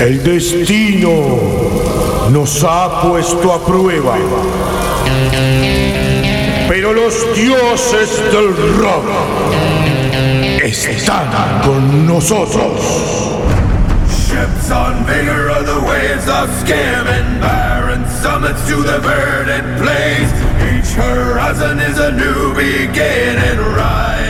El destino nos ha puesto a prueba. Pero los dioses del rock están con nosotros. Ships on vigor of the waves of scam and barren summits to the verdant plains. Each horizon is a new beginning. Rise.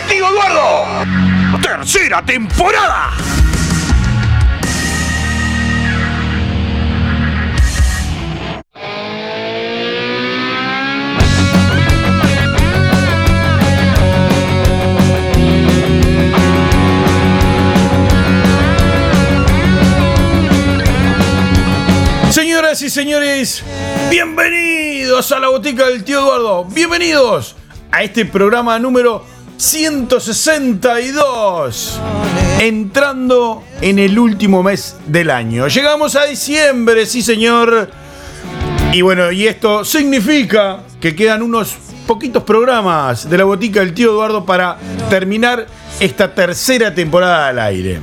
Tercera temporada. Señoras y señores, bienvenidos a la botica del tío Eduardo. Bienvenidos a este programa número 162. Entrando en el último mes del año. Llegamos a diciembre, sí señor. Y bueno, y esto significa que quedan unos poquitos programas de la botica del tío Eduardo para terminar esta tercera temporada al aire.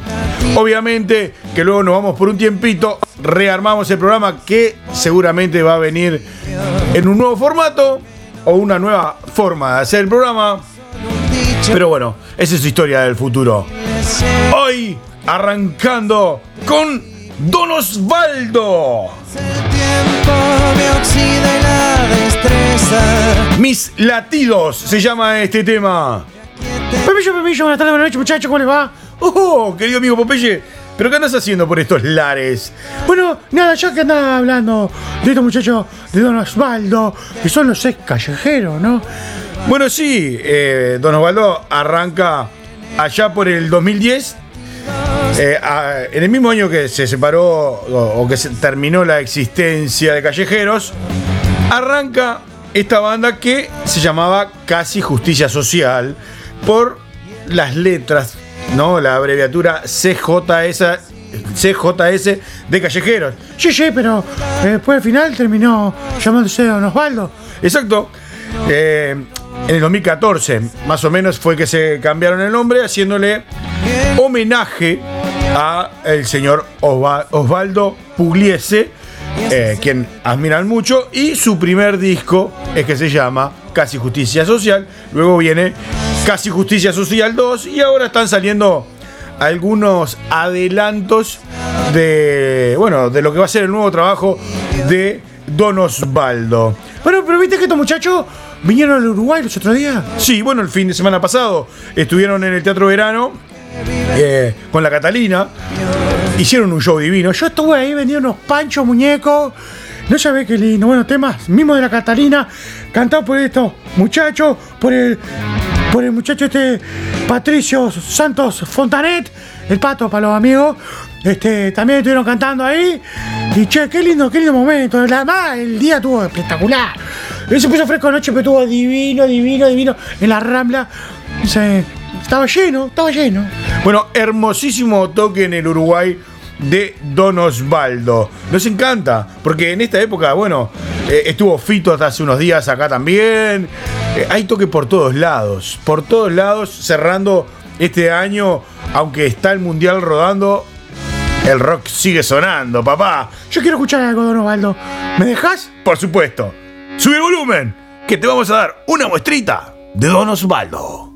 Obviamente que luego nos vamos por un tiempito, rearmamos el programa que seguramente va a venir en un nuevo formato o una nueva forma de hacer el programa. Pero bueno, esa es historia del futuro. Hoy arrancando con Don Osvaldo. Mis latidos se llama este tema. Pepillo, Pepillo, buenas tardes, buenas noches, muchachos, ¿cómo les va? Oh, querido amigo Popeye, ¿pero qué andas haciendo por estos lares? Bueno, nada, ya que andaba hablando de estos muchachos de Don Osvaldo, que son los ex callejeros, ¿no? Bueno, sí, eh, Don Osvaldo arranca allá por el 2010. eh, en el mismo año que se separó o, o que se terminó la existencia de Callejeros, arranca esta banda que se llamaba Casi Justicia Social por las letras, ¿no? La abreviatura CJS, CJS de Callejeros. Sí, sí, pero eh, después al final terminó llamándose Don Osvaldo. Exacto. Eh, en el 2014, más o menos, fue que se cambiaron el nombre, haciéndole homenaje a el señor Osva- Osvaldo Pugliese, eh, quien admiran mucho, y su primer disco es que se llama Casi Justicia Social. Luego viene Casi Justicia Social 2 y ahora están saliendo algunos adelantos de bueno de lo que va a ser el nuevo trabajo de Don Osvaldo. Bueno, pero viste que estos muchachos vinieron al Uruguay los otros días. Sí, bueno, el fin de semana pasado estuvieron en el Teatro Verano eh, con la Catalina. Hicieron un show divino. Yo estuve ahí vendiendo unos panchos, muñecos. No sabés qué lindo. Bueno, temas mismo de la Catalina, cantado por estos muchachos, por el, por el muchacho este Patricio Santos Fontanet, el pato para los amigos. Este, también estuvieron cantando ahí. Y che, qué lindo, qué lindo momento. Además, el día estuvo espectacular. Él se puso fresco anoche, pero estuvo divino, divino, divino. En la rambla. Se- estaba lleno, estaba lleno. Bueno, hermosísimo toque en el Uruguay de Don Osvaldo. Nos encanta, porque en esta época, bueno, eh, estuvo Fito hasta hace unos días acá también. Eh, hay toque por todos lados, por todos lados, cerrando este año, aunque está el Mundial rodando, el rock sigue sonando, papá. Yo quiero escuchar algo, Don Osvaldo. ¿Me dejas? Por supuesto. Sube el volumen, que te vamos a dar una muestrita de Don Osvaldo.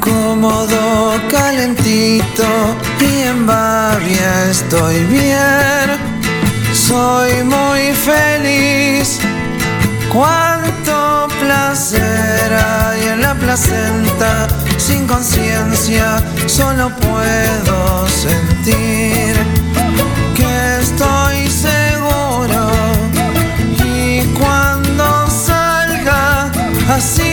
Cómodo, calentito va bien, estoy bien, soy muy feliz. Cuánto placer hay en la placenta, sin conciencia solo puedo sentir que estoy seguro y cuando salga así.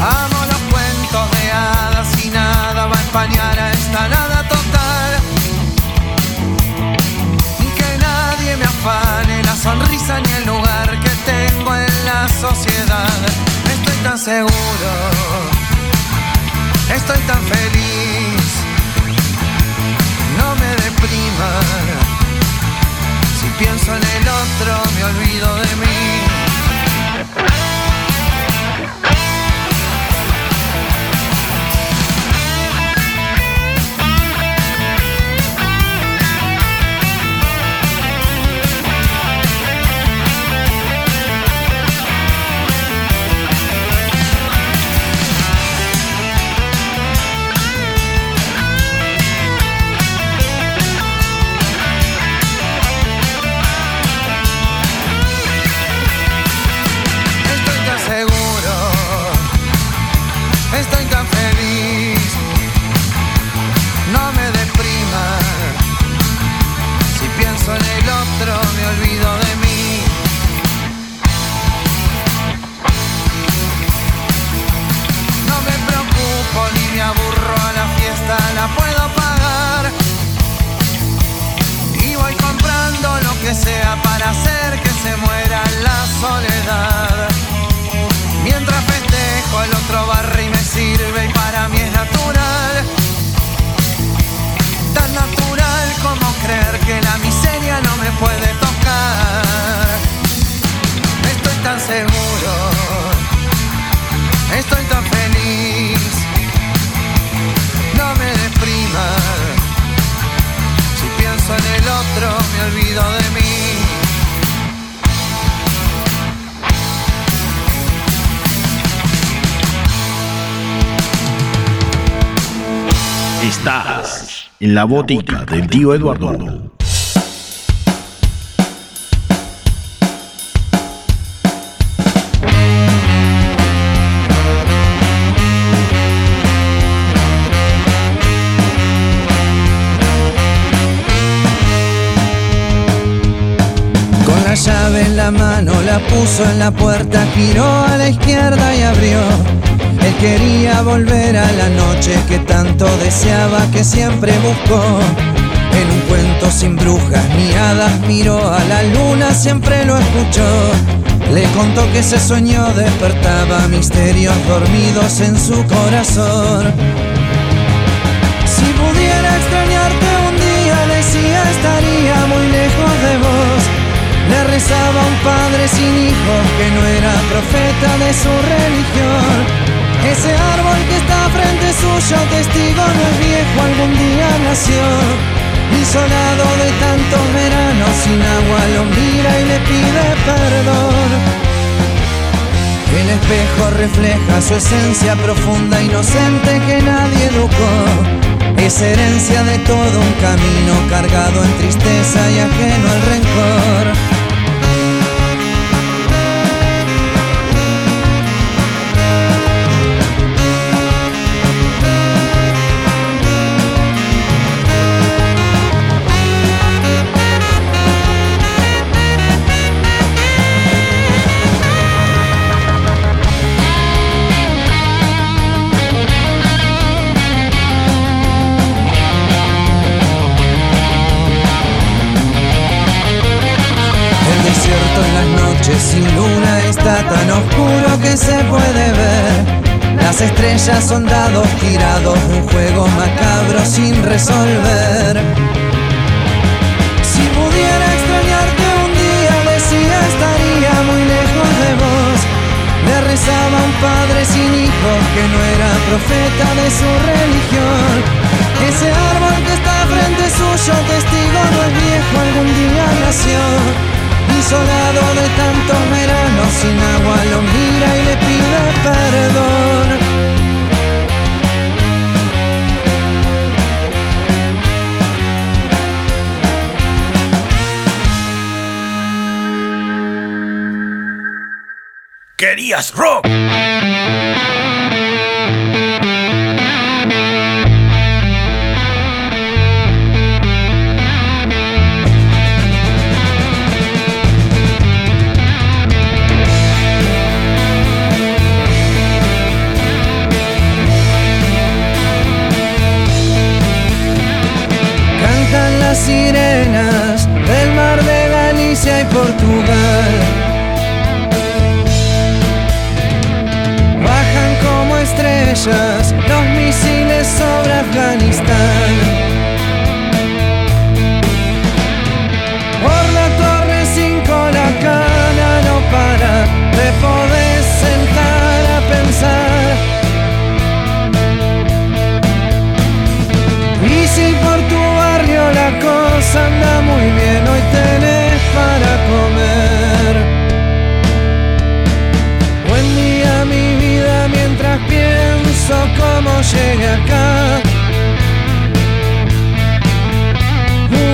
Amo los cuentos de hadas y nada va a empañar a esta nada total. Que nadie me afane la sonrisa ni el lugar que tengo en la sociedad. Estoy tan seguro, estoy tan feliz. No me depriman. Si pienso en el otro, me olvido de mí. La botica del tío Eduardo. Con la llave en la mano la puso en la puerta, giró a la izquierda y abrió. Él quería volver a la noche que tanto deseaba, que siempre buscó. En un cuento sin brujas ni hadas miró a la luna, siempre lo escuchó. Le contó que ese sueño despertaba misterios dormidos en su corazón. Si pudiera extrañarte un día, decía, estaría muy lejos de vos. Le rezaba a un padre sin hijos que no era profeta de su religión. Ese árbol que está frente suyo, testigo no es viejo, algún día nació. Isolado de tantos veranos, sin agua lo mira y le pide perdón. El espejo refleja su esencia profunda, inocente que nadie educó. Es herencia de todo un camino cargado en tristeza y ajeno al rencor. Resolver. Si pudiera extrañarte un día, decía estaría muy lejos de vos. Le rezaba un padre sin hijos que no era profeta de su religión. Ese árbol que está frente suyo, testigo no es viejo, algún día nació. Isolado de tantos veranos sin agua querías rock. sirenas del mar de Galicia y Portugal. estrellas, los misiles sobre Afganistán. llegue acá.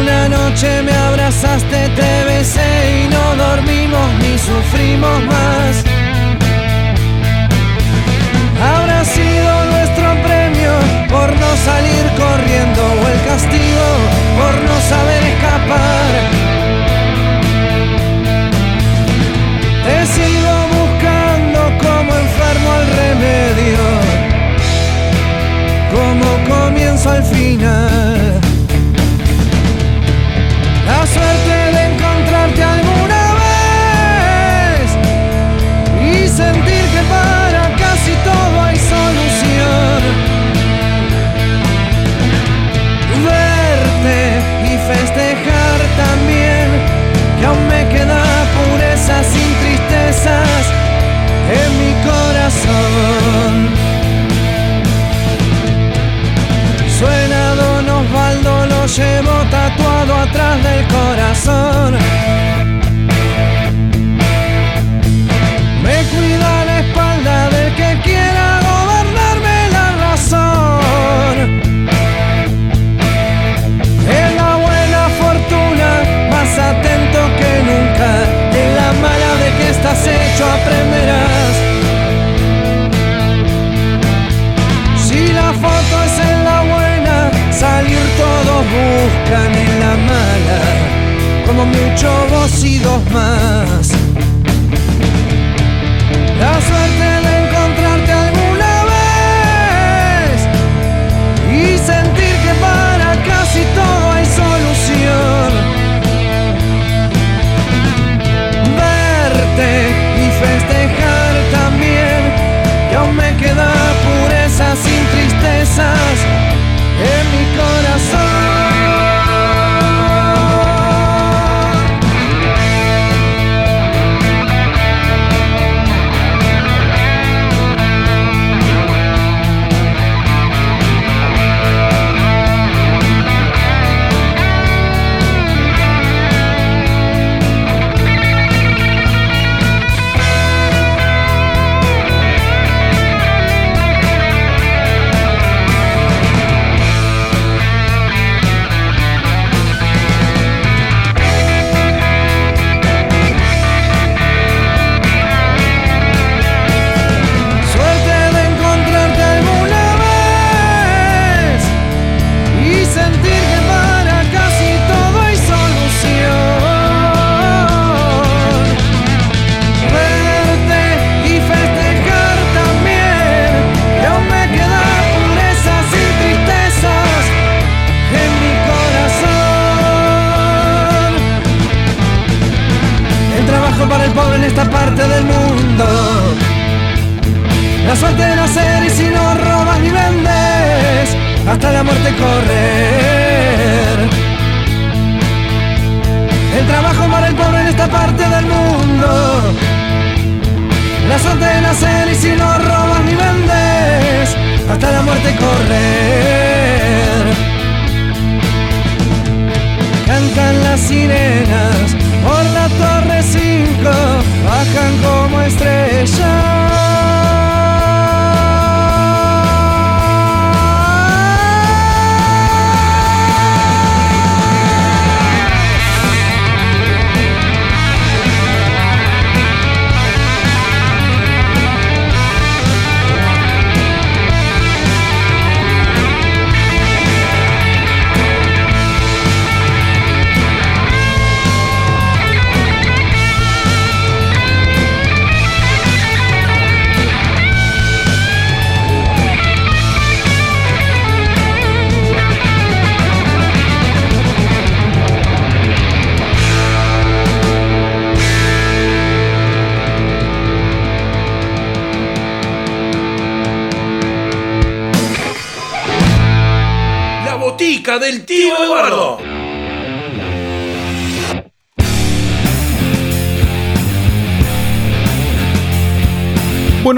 Una noche me abrazaste, te besé y no dormimos ni sufrimos más. Habrá sido nuestro premio por no salir corriendo o el castigo por no saber escapar. al final. La suerte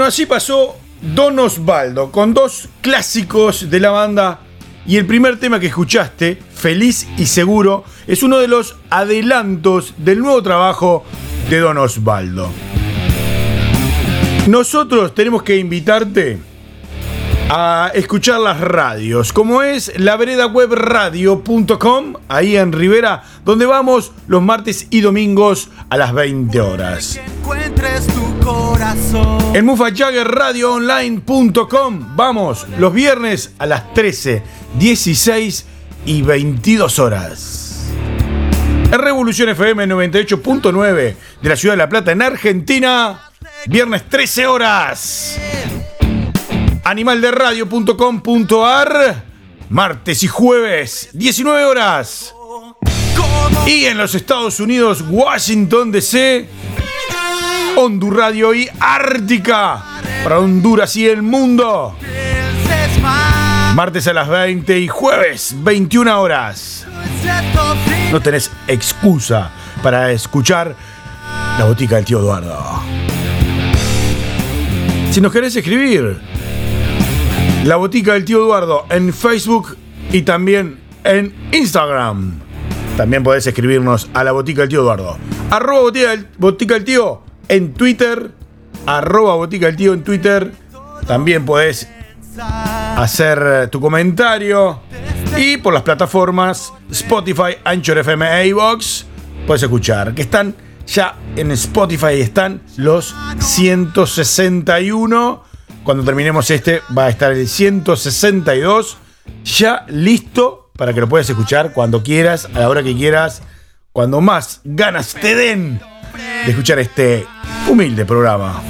Bueno, así pasó Don Osvaldo con dos clásicos de la banda y el primer tema que escuchaste, Feliz y Seguro, es uno de los adelantos del nuevo trabajo de Don Osvaldo. Nosotros tenemos que invitarte a escuchar las radios, como es la vereda web radio.com, ahí en Rivera, donde vamos los martes y domingos a las 20 horas. En mufajaggerradioonline.com vamos los viernes a las 13, 16 y 22 horas. En Revolución FM 98.9 de la Ciudad de La Plata, en Argentina, viernes 13 horas. Animalderadio.com.ar, martes y jueves, 19 horas. Y en los Estados Unidos, Washington DC, Hondurradio y Ártica para Honduras y el mundo. Martes a las 20 y jueves 21 horas. No tenés excusa para escuchar la botica del tío Eduardo. Si nos querés escribir, la botica del tío Eduardo en Facebook y también en Instagram. También podés escribirnos a la botica del tío Eduardo. Arroba botica del, botica del tío en Twitter. Arroba botica del tío en Twitter. También podés hacer tu comentario. Y por las plataformas Spotify, Anchor FM e iVoox puedes escuchar. Que están ya en Spotify, están los 161. Cuando terminemos este va a estar el 162. Ya listo para que lo puedas escuchar cuando quieras, a la hora que quieras, cuando más ganas te den de escuchar este humilde programa.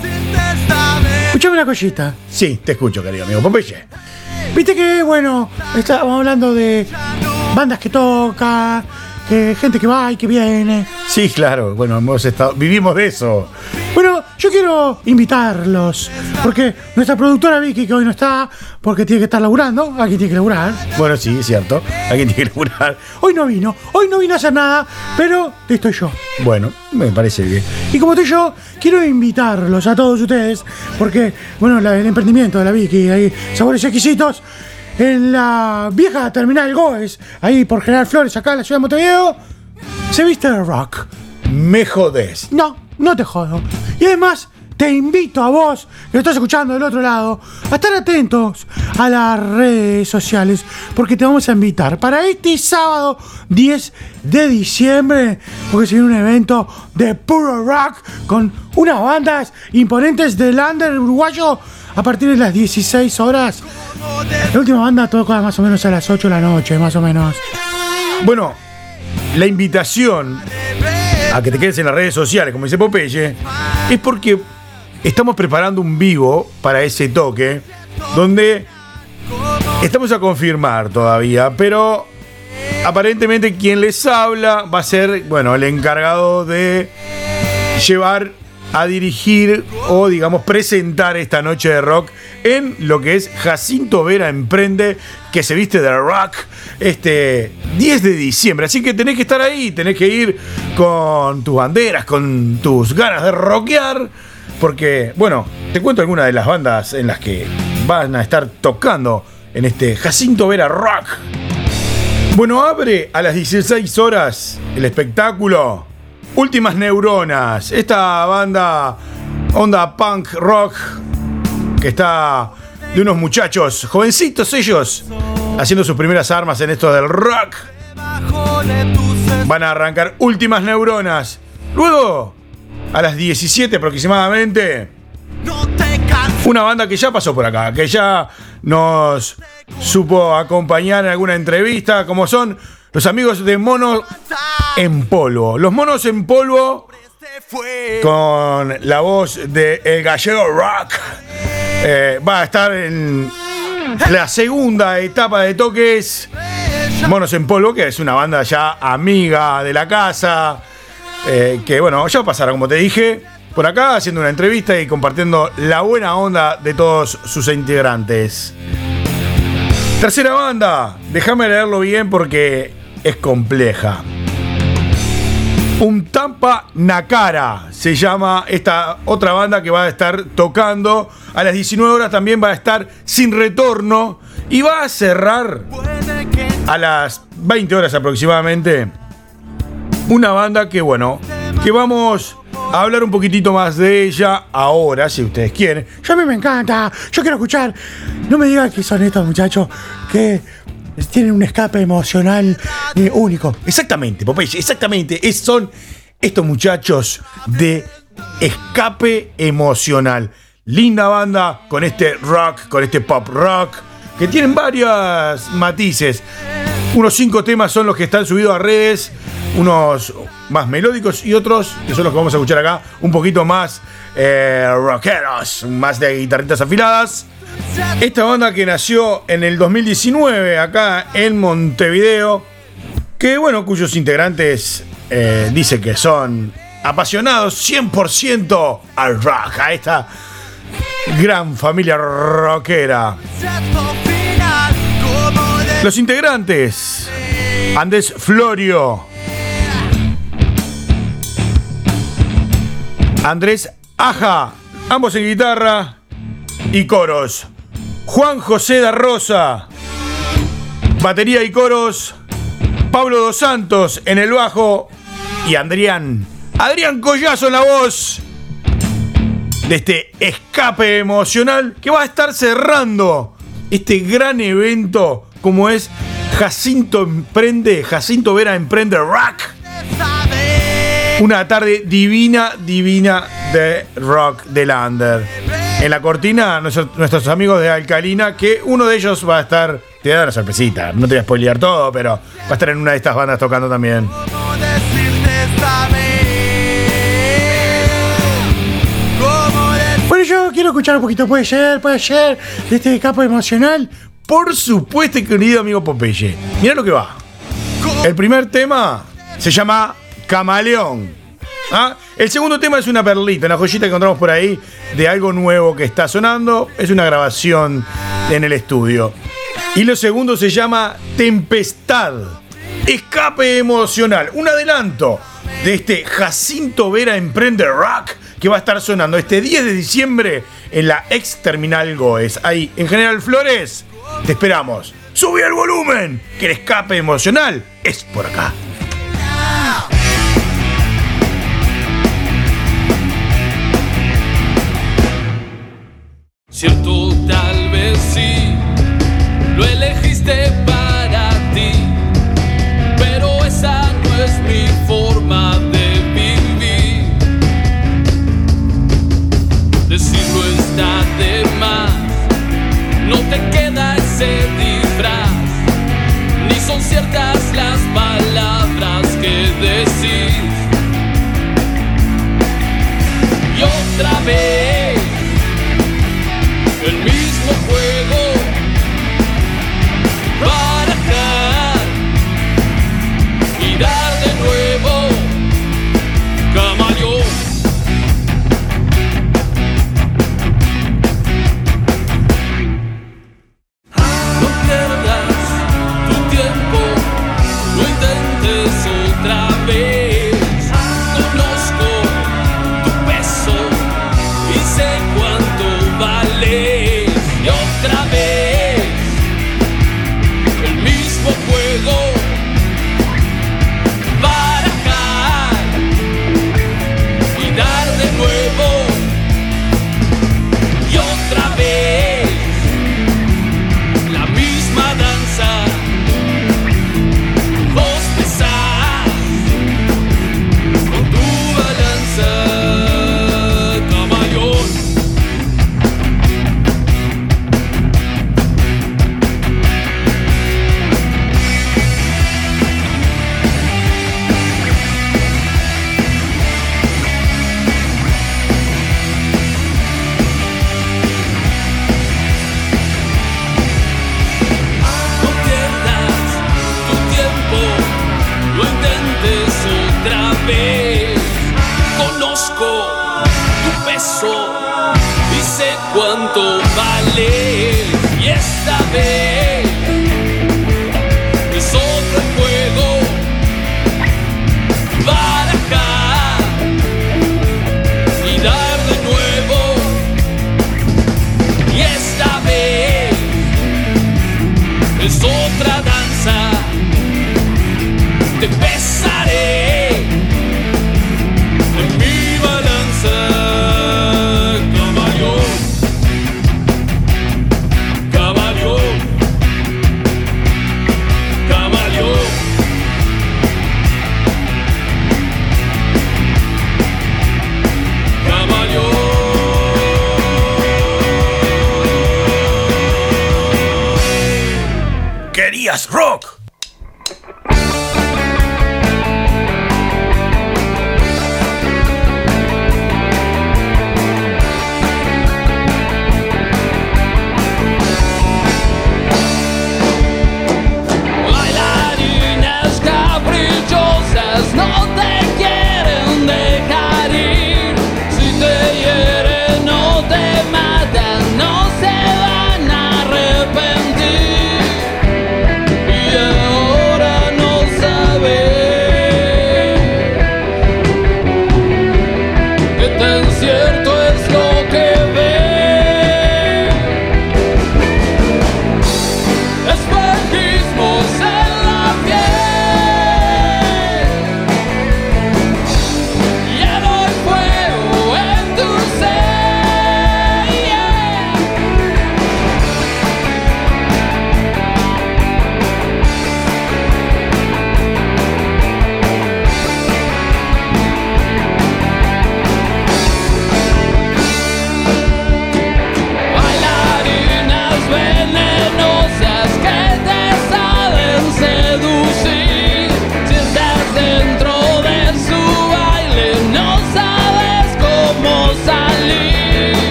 Escuchame una cosita. Sí, te escucho, querido amigo Popeye. Viste que, bueno, estábamos hablando de bandas que tocan, que gente que va y que viene. Sí, claro, bueno, hemos estado, vivimos de eso. Bueno, yo quiero invitarlos, porque nuestra productora Vicky, que hoy no está, porque tiene que estar laburando, aquí tiene que laburar. Bueno, sí, es cierto. Alguien tiene que laburar. Hoy no vino, hoy no vino a hacer nada, pero estoy yo. Bueno, me parece bien. Y como estoy yo, quiero invitarlos a todos ustedes, porque, bueno, la- el emprendimiento de la Vicky, ahí, sabores exquisitos, en la vieja terminal Goes, ahí por General Flores, acá en la ciudad de Montevideo, se viste de rock. Me jodés. No, no te jodo. Y además, te invito a vos, que lo estás escuchando del otro lado, a estar atentos a las redes sociales, porque te vamos a invitar para este sábado 10 de diciembre, porque se un evento de puro rock con unas bandas imponentes del under uruguayo a partir de las 16 horas. La última banda toca más o menos a las 8 de la noche, más o menos. Bueno, la invitación a que te quedes en las redes sociales, como dice Popeye, es porque estamos preparando un vivo para ese toque, donde estamos a confirmar todavía, pero aparentemente quien les habla va a ser, bueno, el encargado de llevar a dirigir o digamos presentar esta noche de rock en lo que es Jacinto Vera Emprende que se viste de rock este 10 de diciembre. Así que tenés que estar ahí, tenés que ir con tus banderas, con tus ganas de rockear. Porque, bueno, te cuento algunas de las bandas en las que van a estar tocando en este Jacinto Vera Rock. Bueno, abre a las 16 horas el espectáculo Últimas Neuronas. Esta banda onda punk rock que está de unos muchachos jovencitos ellos haciendo sus primeras armas en esto del rock. Van a arrancar Últimas Neuronas. Luego, a las 17 aproximadamente, una banda que ya pasó por acá, que ya nos supo acompañar en alguna entrevista, como son los amigos de Monos en Polvo. Los Monos en Polvo, con la voz de El Gallego Rock, eh, va a estar en la segunda etapa de toques. Monos en Polvo, que es una banda ya amiga de la casa, eh, que bueno, ya pasará, como te dije, por acá haciendo una entrevista y compartiendo la buena onda de todos sus integrantes. Tercera banda, déjame leerlo bien porque es compleja. Un Tampa Nakara se llama esta otra banda que va a estar tocando. A las 19 horas también va a estar sin retorno y va a cerrar a las 20 horas aproximadamente. Una banda que, bueno, que vamos a hablar un poquitito más de ella ahora, si ustedes quieren. Yo a mí me encanta. Yo quiero escuchar. No me digan que son estos muchachos que tienen un escape emocional eh, único. Exactamente, Popeye, exactamente. Es- son estos muchachos de escape emocional. Linda banda con este rock, con este pop rock, que tienen varios matices. Unos cinco temas son los que están subidos a redes, unos más melódicos y otros, que son los que vamos a escuchar acá, un poquito más eh, rockeros, más de guitarritas afiladas. Esta banda que nació en el 2019 acá en Montevideo, que bueno, cuyos integrantes eh, dice que son apasionados 100% al rock, a esta gran familia rockera. Los integrantes, Andrés Florio, Andrés Aja, ambos en guitarra y coros. Juan José da Rosa, batería y coros. Pablo Dos Santos en el bajo y Adrián, Adrián Collazo en la voz de este escape emocional que va a estar cerrando este gran evento como es Jacinto Emprende, Jacinto Vera Emprende Rock. Una tarde divina, divina de rock de Lander. En la cortina, nuestros, nuestros amigos de Alcalina, que uno de ellos va a estar, te voy a dar una sorpresita, no te voy a spoilear todo, pero va a estar en una de estas bandas tocando también. Bueno, yo quiero escuchar un poquito, puede ser, puede ser, de este escape emocional. Por supuesto, querido amigo Popeye. Mira lo que va. El primer tema se llama Camaleón. ¿Ah? El segundo tema es una perlita, una joyita que encontramos por ahí de algo nuevo que está sonando. Es una grabación en el estudio. Y lo segundo se llama Tempestad. Escape emocional. Un adelanto de este Jacinto Vera Emprende Rock que va a estar sonando este 10 de diciembre en la ex terminal Goes. Ahí, en General Flores, te esperamos. Sube el volumen, que el escape emocional es por acá. Cierto, tal vez sí, lo elegiste para ti, pero esa no es mi forma de vivir. Decirlo está de más, no te queda ese disfraz, ni son ciertas las palabras que decís. Y otra vez el mismo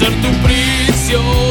Ser tu prisionero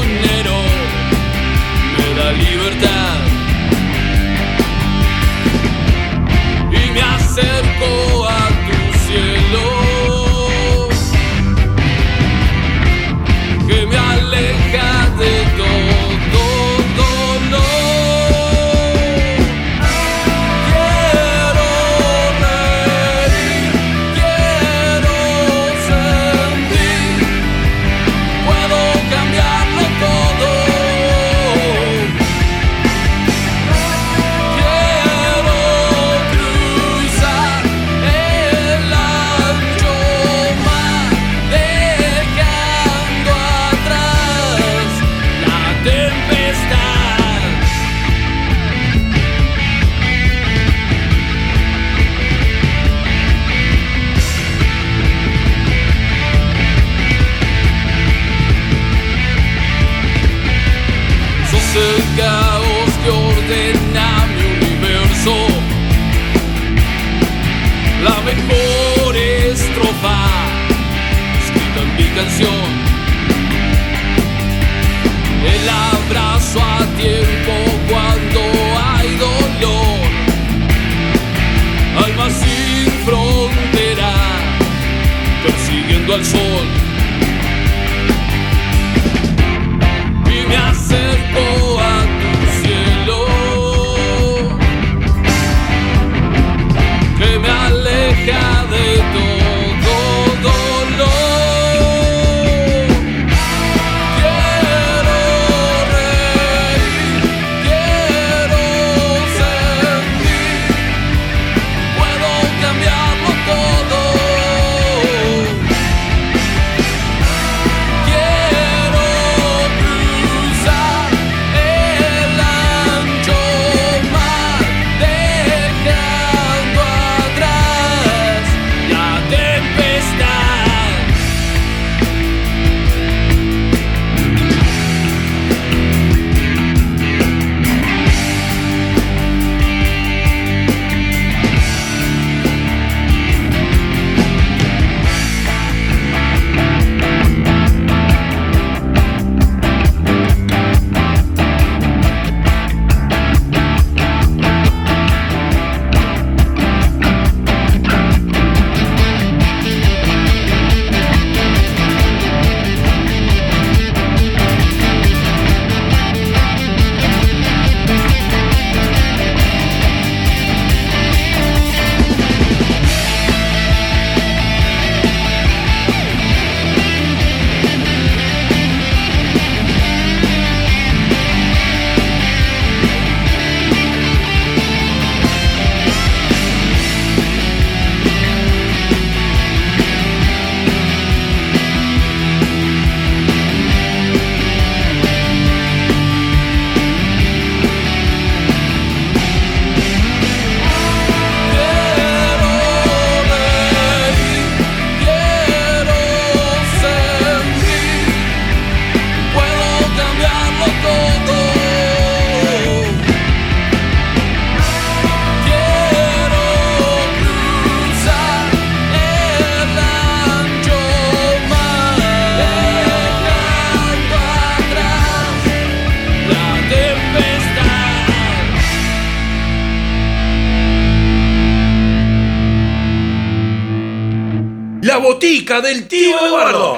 botica del tío Eduardo.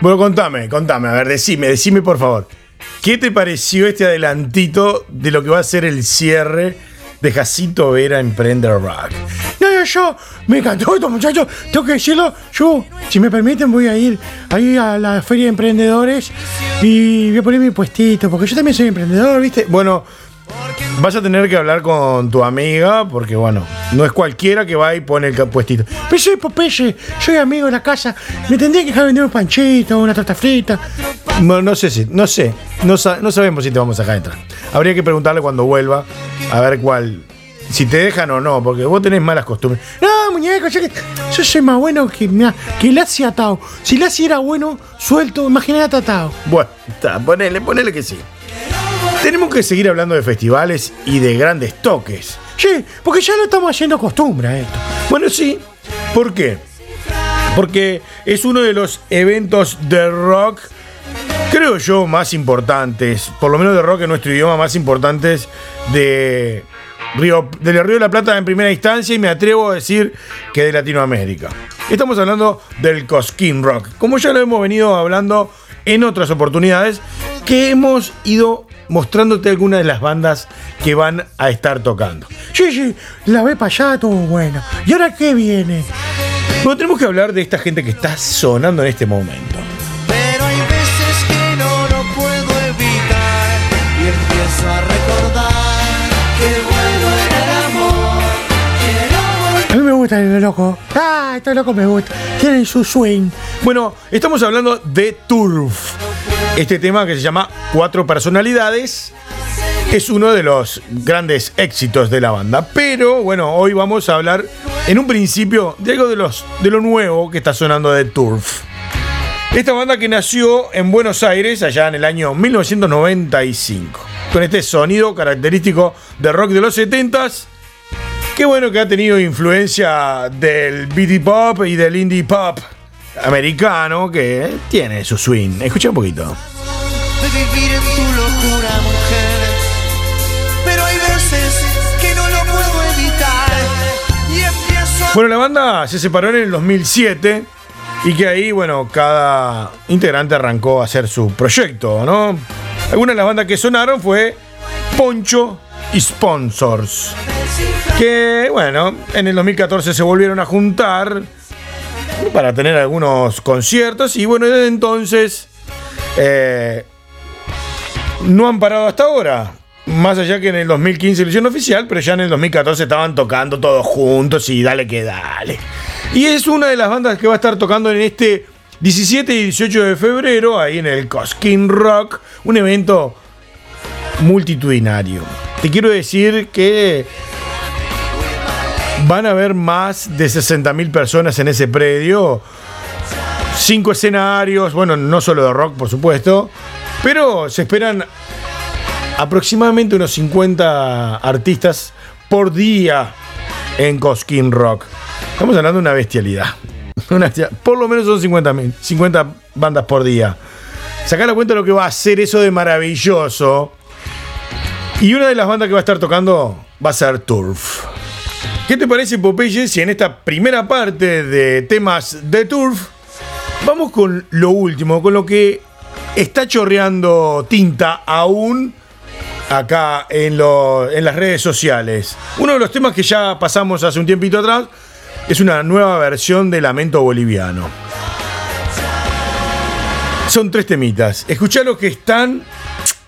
Bueno, contame, contame, a ver, decime, decime por favor. ¿Qué te pareció este adelantito de lo que va a ser el cierre de Jacito Vera Emprender Rock? No, no, yo me encantó esto, muchachos. Tengo que decirlo. Yo, si me permiten, voy a ir ahí a la feria de emprendedores y voy a poner mi puestito, porque yo también soy emprendedor, ¿viste? Bueno, vas a tener que hablar con tu amiga porque, bueno, no es cualquiera que va y pone el puestito. Pero soy Popeye, soy amigo de la casa. Me tendría que dejar vender un panchito, una torta frita. No sé si, no sé, no, sa- no sabemos si te vamos a dejar entrar. Habría que preguntarle cuando vuelva a ver cuál, si te dejan o no, porque vos tenés malas costumbres. No, muñeco, yo, que, yo soy más bueno que, mirá, que atado. Si Lassi era bueno, suelto, imagínate atado. Bueno, está, ponele, ponele que sí. Tenemos que seguir hablando de festivales y de grandes toques. Sí, porque ya lo estamos haciendo costumbre a esto. Bueno, sí. ¿Por qué? Porque es uno de los eventos de rock, creo yo, más importantes, por lo menos de rock en nuestro idioma, más importantes de del Río de la Plata en primera instancia y me atrevo a decir que de Latinoamérica. Estamos hablando del Cosquín Rock, como ya lo hemos venido hablando en otras oportunidades, que hemos ido mostrándote algunas de las bandas que van a estar tocando. Sí, sí, la ve para allá, todo bueno. ¿Y ahora qué viene? Bueno, tenemos que hablar de esta gente que está sonando en este momento. Pero hay veces que no lo puedo evitar y empiezo a recordar que bueno era el amor. Quiero A mí me gusta el loco. Ah, estos locos me gustan. Tienen su swing. Bueno, estamos hablando de Turf. Este tema que se llama Cuatro Personalidades es uno de los grandes éxitos de la banda. Pero bueno, hoy vamos a hablar en un principio de algo de, lo nuevo que está sonando de Turf. Esta banda que nació en Buenos Aires allá en el año 1995. Con este sonido característico de rock de los 70s. Qué bueno que ha tenido influencia del beat pop y del indie pop americano que tiene su swing. Escucha un poquito. de vivir en tu locura, mujer. Pero hay veces que no lo puedo evitar. Y empiezo a Bueno, la banda se separó en el 2007 y que ahí, bueno, cada integrante arrancó a hacer su proyecto, ¿no? Algunas de las bandas que sonaron fue Poncho y Sponsors, que, bueno, en el 2014 se volvieron a juntar para tener algunos conciertos y, bueno, desde entonces eh, no han parado hasta ahora. Más allá que en el 2015 lo hicieron oficial, pero ya en el 2014 estaban tocando todos juntos y dale que dale. Y es una de las bandas que va a estar tocando en este 17 y 18 de febrero, ahí en el Cosquín Rock, un evento multitudinario. Te quiero decir que van a haber más de 60.000 personas en ese predio. Cinco escenarios, bueno, no solo de rock, por supuesto, pero se esperan aproximadamente unos 50 artistas por día en Cosquín Rock. Estamos hablando de una bestialidad. Por lo menos son 50, 50 bandas por día. Sacá la cuenta de lo que va a ser eso de maravilloso. Y una de las bandas que va a estar tocando va a ser Turf. ¿Qué te parece, Popeye, si en esta primera parte de temas de Turf vamos con lo último, con lo que está chorreando tinta aún acá en, lo- en las redes sociales. Uno de los temas que ya pasamos hace un tiempito atrás es una nueva versión de Lamento Boliviano. Son tres temitas. Escuchá los que están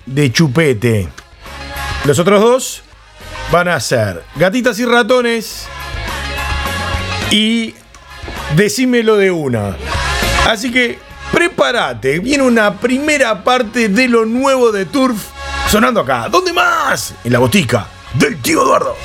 de chupete. Los otros dos van a ser Gatitas y Ratones y Decímelo de una. Así que prepárate, viene una primera parte de lo nuevo de Turf sonando acá. ¿Dónde más? En la botica del tío Eduardo.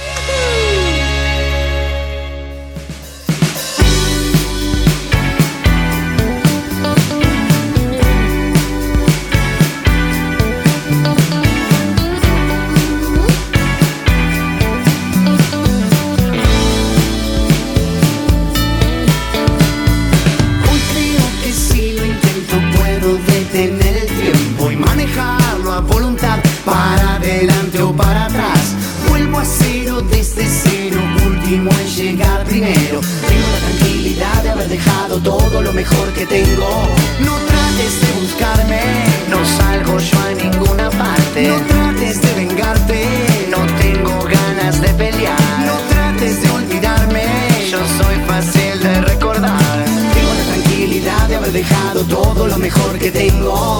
Todo lo mejor que tengo.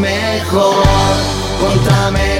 mejor. Contame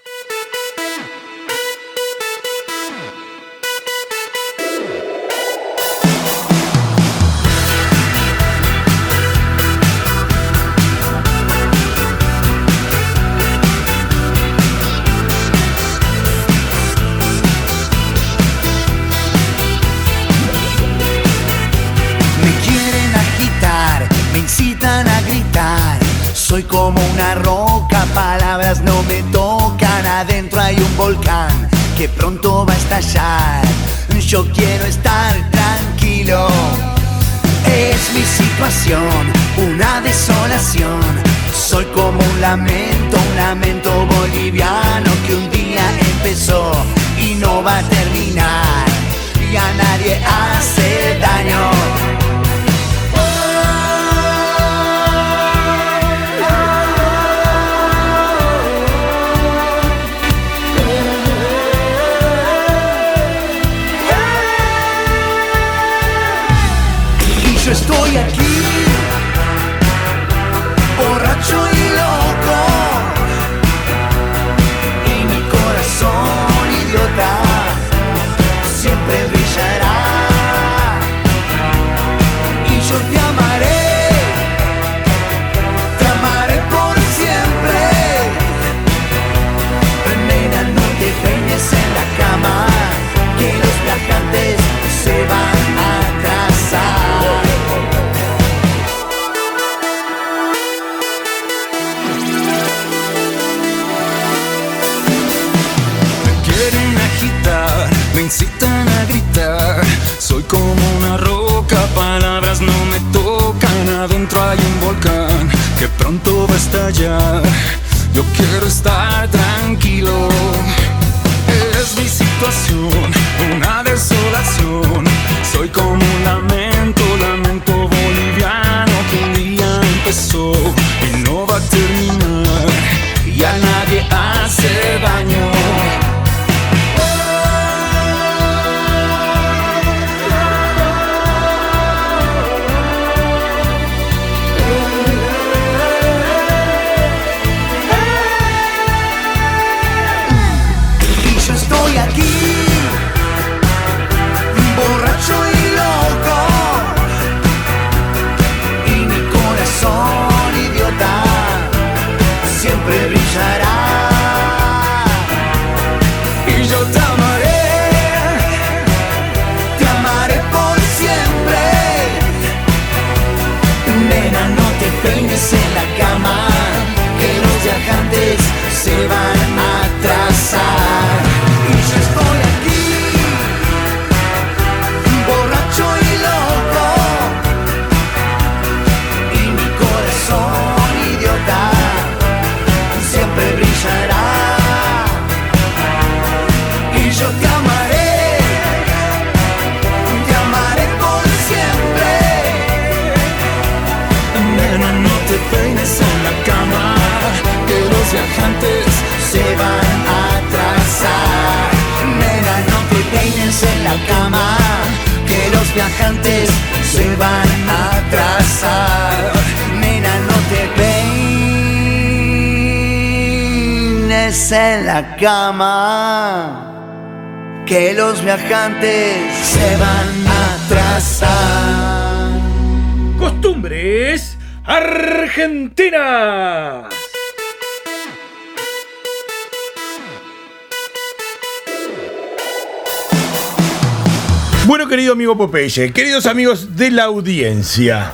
soy como una roca, palabras no me tocan, adentro hay un volcán que pronto va a estallar. Yo quiero estar tranquilo. Es mi situación, una desolación. Soy como un lamento, un lamento boliviano que un día empezó y no va a terminar. Y a nadie hace daño. Soy como una roca, palabras no me tocan. Adentro hay un volcán que pronto va a estallar. Yo quiero estar tranquilo. Es mi situación, una desolación. Soy como un lamento, lamento boliviano que un día empezó y no va a terminar. Y a nadie hace daño. La cama, que los viajantes se van a atrasar. Costumbres argentinas. Bueno, querido amigo Popeye, queridos amigos de la audiencia,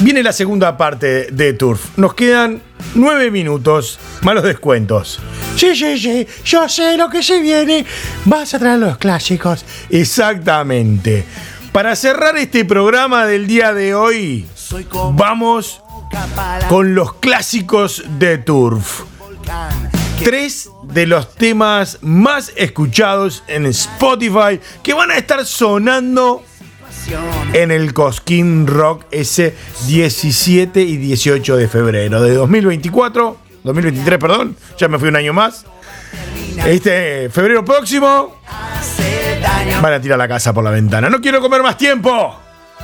viene la segunda parte de Turf. Nos quedan nueve minutos, malos descuentos. Sí, sí, sí. Yo sé lo que se viene. Vas a traer los clásicos. Exactamente. Para cerrar este programa del día de hoy, vamos con los clásicos de Turf. Tres de los temas más escuchados en Spotify que van a estar sonando en el Cosquín Rock ese 17 y 18 de febrero de 2024, 2023, perdón, ya me fui un año más. Este febrero próximo van a tirar la casa por la ventana. No quiero comer más tiempo.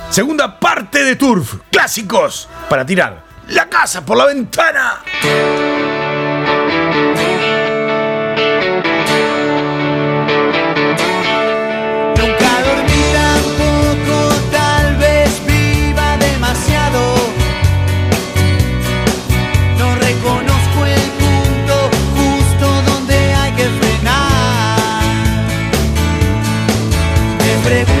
Segunda parte de Turf, clásicos para tirar la casa por la ventana. Me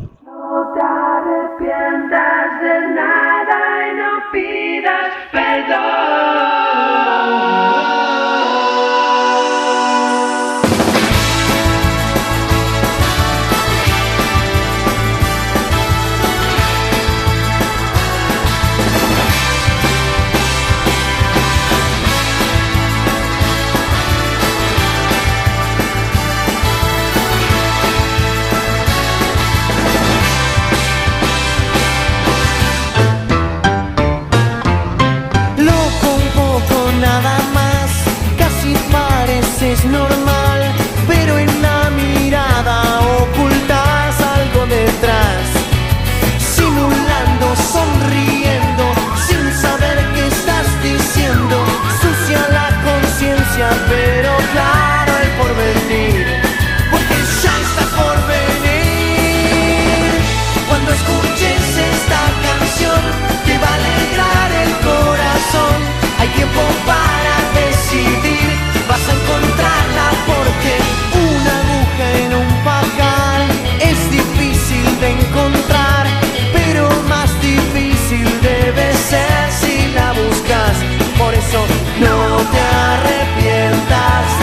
no te arrepientas.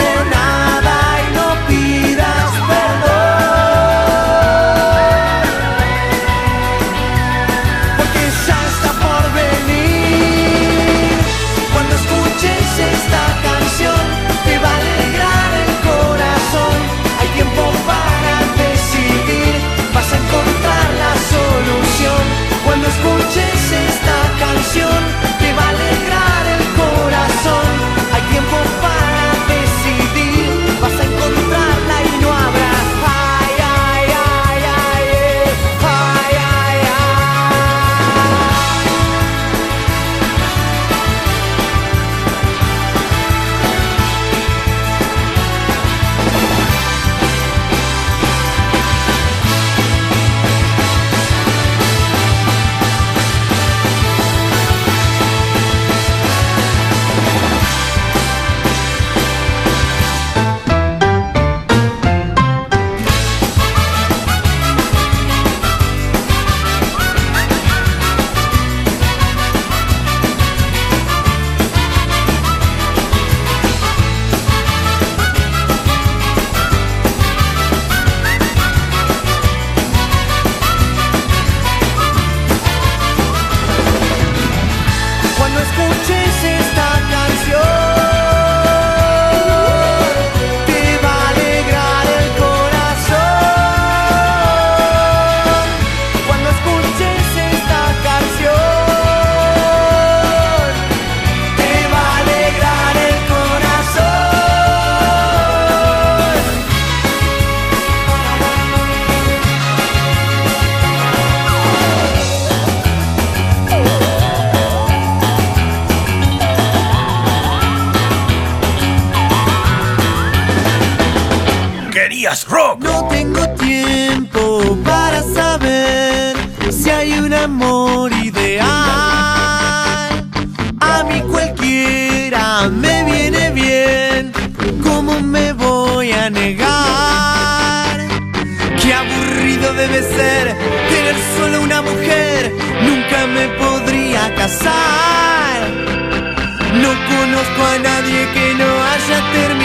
Si hay un amor ideal, a mí cualquiera me viene bien. ¿Cómo me voy a negar? Qué aburrido debe ser tener solo una mujer. Nunca me podría casar. No conozco a nadie que no haya terminado.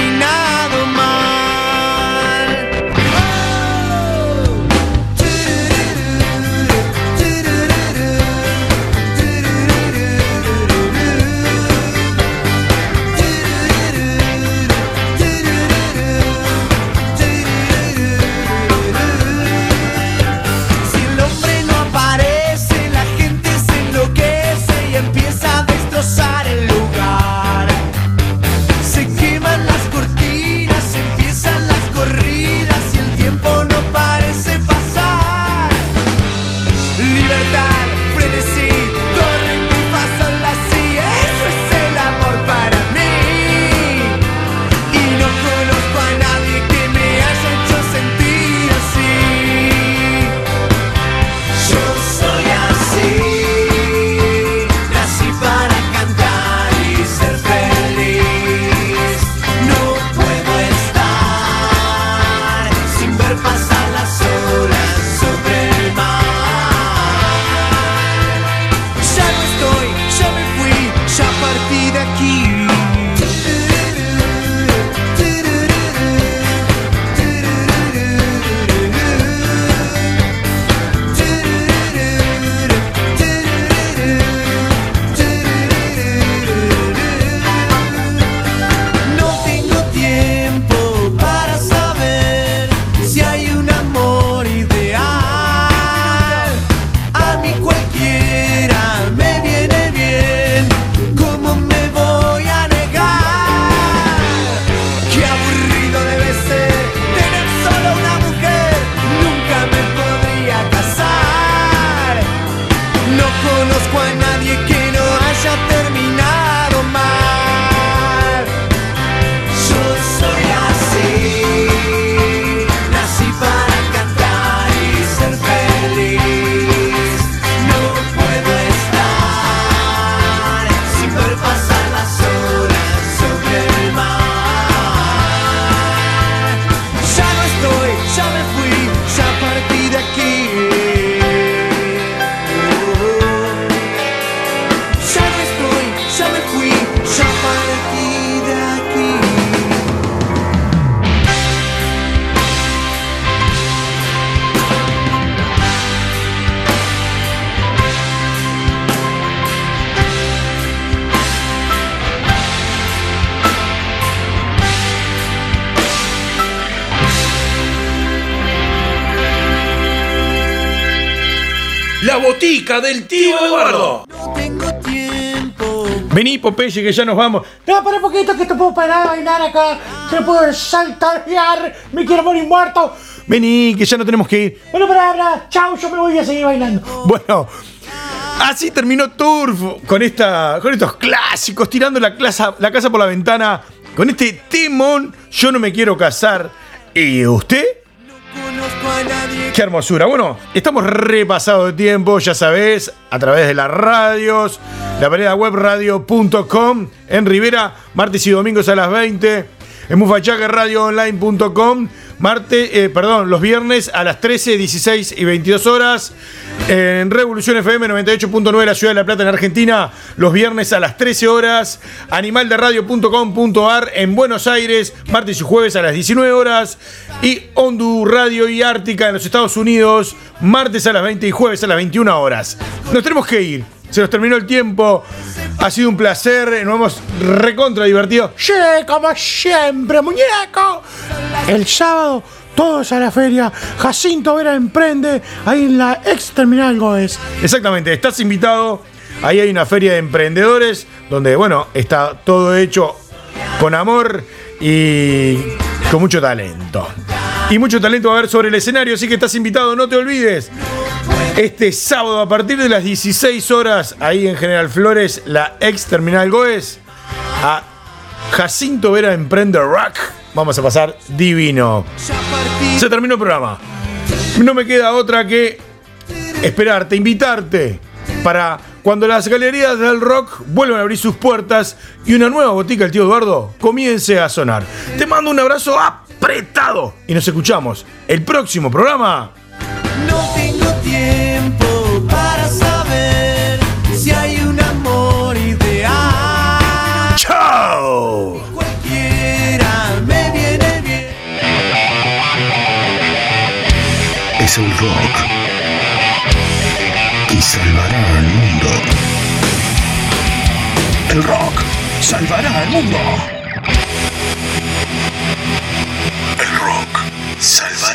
Vení, Popeye, que ya nos vamos. No, para un poquito que te puedo parar a bailar acá. Que puedo saltarear. Me quiero morir muerto. Vení, que ya no tenemos que ir. Bueno, para, para. Chao, yo me voy a seguir bailando. Bueno, así terminó Turf con, esta, con estos clásicos, tirando la, clasa- la casa por la ventana, con este temón, yo no me quiero casar. ¿Y usted? Qué hermosura. Bueno, estamos repasados de tiempo, ya sabés, a través de las radios, la vereda web radio.com, en Rivera, martes y domingos a las 20, en mufachaqueradioonline.com, martes, eh, perdón, los viernes a las 13, 16 y 22 horas, en Revolución FM 98.9 de la Ciudad de La Plata en Argentina, los viernes a las 13 horas, animalderadio.com.ar en Buenos Aires, martes y jueves a las 19 horas, y Ondu Radio y Ártica en los Estados Unidos, martes a las 20 y jueves a las 21 horas. Nos tenemos que ir, se nos terminó el tiempo, ha sido un placer, nos hemos recontra divertido. Sí, como siempre, muñeco. El sábado, todos a la feria. Jacinto Vera emprende ahí en la ex terminal Goes. Exactamente, estás invitado. Ahí hay una feria de emprendedores donde, bueno, está todo hecho con amor y con mucho talento. Y mucho talento va a haber sobre el escenario, así que estás invitado, no te olvides. Este sábado a partir de las 16 horas, ahí en General Flores, la ex Terminal Goes, a Jacinto Vera Emprende Rock. Vamos a pasar divino. Se terminó el programa. No me queda otra que esperarte, invitarte para cuando las galerías del rock vuelvan a abrir sus puertas y una nueva botica, el tío Eduardo, comience a sonar. Te mando un abrazo apretado y nos escuchamos el próximo programa. No tengo tiempo para saber si hay un amor ideal. ¡Chao! Cualquiera me viene bien. Es el rock que salvará al mundo. El rock salvará al mundo. El